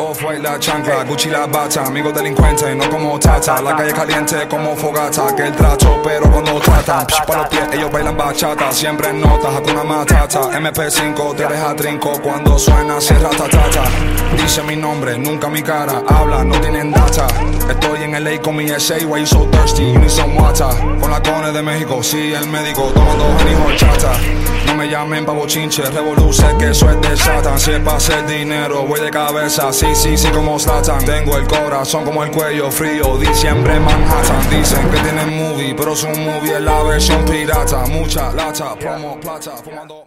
Off-white la chancla, Gucci la bata Amigos delincuentes, no como tata. La calle caliente como fogata. Que el trato, pero cuando tratan Psh, pa' los pies, ellos bailan bachata. Siempre en notas, hakuna matata. MP5 te deja trinco. Cuando suena, cierra tatata Dice mi nombre, nunca mi cara. Habla, no tienen data. Estoy en LA con mi SA Why you so thirsty, you need some water De México, sí, el médico. Tomando honey chata. No me llamen pa' bochinche Revoluce que eso es Satan. Si es pa' hacer dinero, voy de cabeza. Sí, sí, sí, como Slatan Tengo el corazón como el cuello frío Diciembre en Manhattan. Dicen que tienen movie Pero su movie es la versión pirata. Mucha lata, promo, plata Fumando